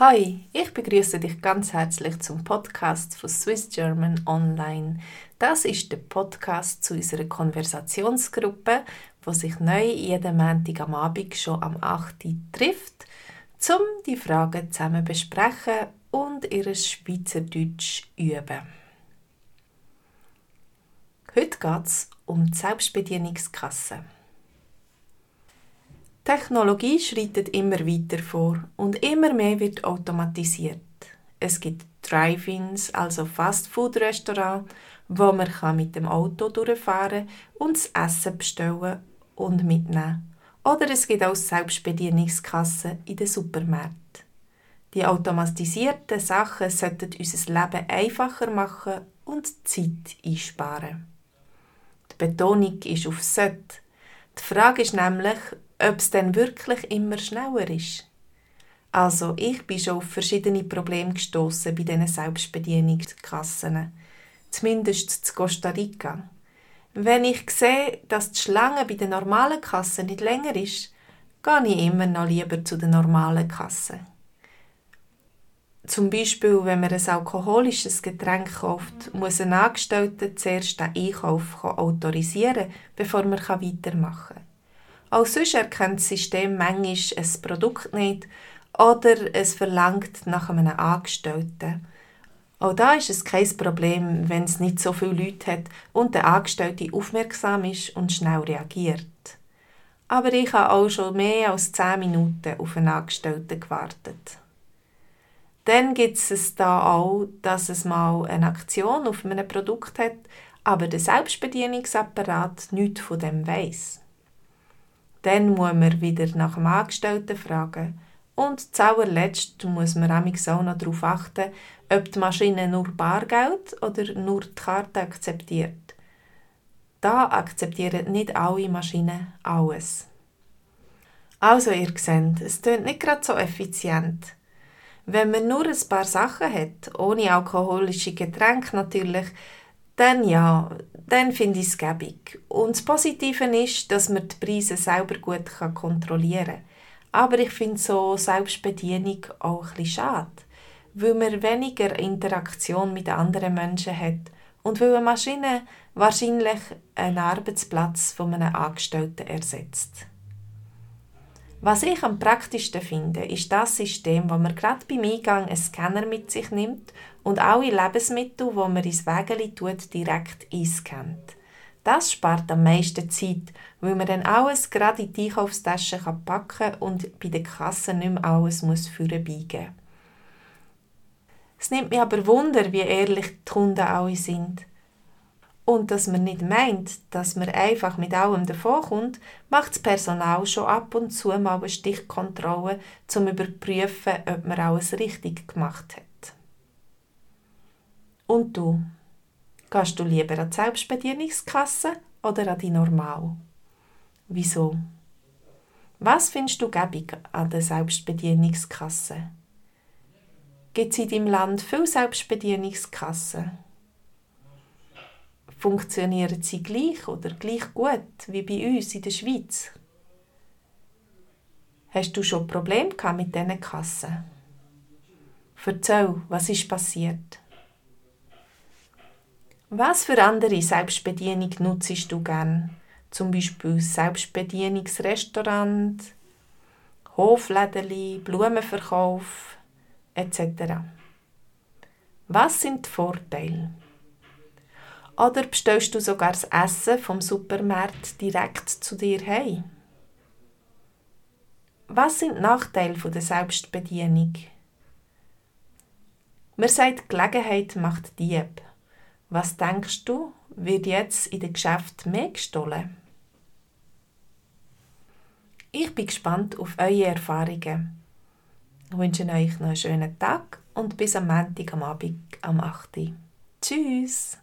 Hi, ich begrüße dich ganz herzlich zum Podcast von Swiss German Online. Das ist der Podcast zu unserer Konversationsgruppe, wo sich neu jeden Montag am Abend schon am 8. Uhr trifft, um die Fragen zusammen besprechen und ihr Schweizerdeutsch üben. Heute geht es um die Selbstbedienungskasse. Technologie schreitet immer weiter vor und immer mehr wird automatisiert. Es gibt Drive-ins, also Fast-Food-Restaurants, wo man mit dem Auto durchfahren und das Essen bestellen und mitnehmen. Oder es gibt auch Selbstbedienungskassen in den Supermärkten. Die automatisierten Sachen sollten unser Leben einfacher machen und Zeit einsparen. Die Betonung ist auf «sollte». Die Frage ist nämlich, ob es denn wirklich immer schneller ist. Also, ich bin schon auf verschiedene Probleme gestoßen bei diesen Selbstbedienungskassen. Zumindest zu Costa Rica. Wenn ich sehe, dass die Schlange bei den normalen Kassen nicht länger ist, gehe ich immer noch lieber zu den normalen Kassen. Zum Beispiel, wenn man ein alkoholisches Getränk kauft, muss ein Angestellter zuerst den Einkauf autorisieren, bevor man weitermachen kann. Auch sonst erkennt das System manchmal ein Produkt nicht oder es verlangt nach einem Angestellten. Auch da ist es kein Problem, wenn es nicht so viele Leute hat und der Angestellte aufmerksam ist und schnell reagiert. Aber ich habe auch schon mehr als 10 Minuten auf einen Angestellten gewartet. Dann gibt es da auch, dass es mal eine Aktion auf einem Produkt hat, aber der Selbstbedienungsapparat nichts von dem weiß. Dann muss man wieder nach dem Angestellten fragen. Und zuallerletzt muss man auch noch darauf achten, ob die Maschine nur Bargeld oder nur die Karte akzeptiert. Da akzeptieren nicht alle Maschinen alles. Also ihr seht, es klingt nicht gerade so effizient. Wenn man nur ein paar Sachen hat, ohne alkoholische Getränke natürlich, dann ja, dann finde ich es gäbig. Und das Positive ist, dass man die Preise selber gut kontrollieren kann. Aber ich finde so Selbstbedienung auch ein bisschen schade, weil man weniger Interaktion mit anderen Menschen hat und weil eine Maschine wahrscheinlich einen Arbeitsplatz von einem Angestellten ersetzt. Was ich am praktischsten finde, ist das System, wo man gerade beim Eingang einen Scanner mit sich nimmt und alle Lebensmittel, die man ins Wägeli tut, direkt einscannt. Das spart am meisten Zeit, weil man dann alles gerade in die Einkaufstasche packen kann und bei der Kasse nicht mehr alles muss biegen Es nimmt mich aber Wunder, wie ehrlich die Kunden alle sind. Und dass man nicht meint, dass man einfach mit allem davonkommt, macht das Personal schon ab und zu mal eine Stichkontrolle, um zu überprüfen, ob man alles richtig gemacht hat. Und du? Gehst du lieber an die Selbstbedienungskasse oder an die Normal? Wieso? Was findest du gäbig an der Selbstbedienungskasse? Gibt es in deinem Land viele Selbstbedienungskassen? Funktionieren sie gleich oder gleich gut wie bei uns in der Schweiz? Hast du schon Probleme mit diesen Kassen? Erzähl, was ist passiert? Was für andere Selbstbedienung nutzt du gern? Zum Beispiel Selbstbedienungsrestaurant, Hoflädeli, Blumenverkauf etc. Was sind die Vorteile? Oder bestellst du sogar das Essen vom Supermarkt direkt zu dir heim? Was sind die Nachteile der Selbstbedienung? Man sagt, Gelegenheit macht Dieb. Was denkst du, wird jetzt in den Geschäften mehr gestohlen? Ich bin gespannt auf eure Erfahrungen. Ich wünsche euch noch einen schönen Tag und bis am Montag am Abend am 8. Tschüss!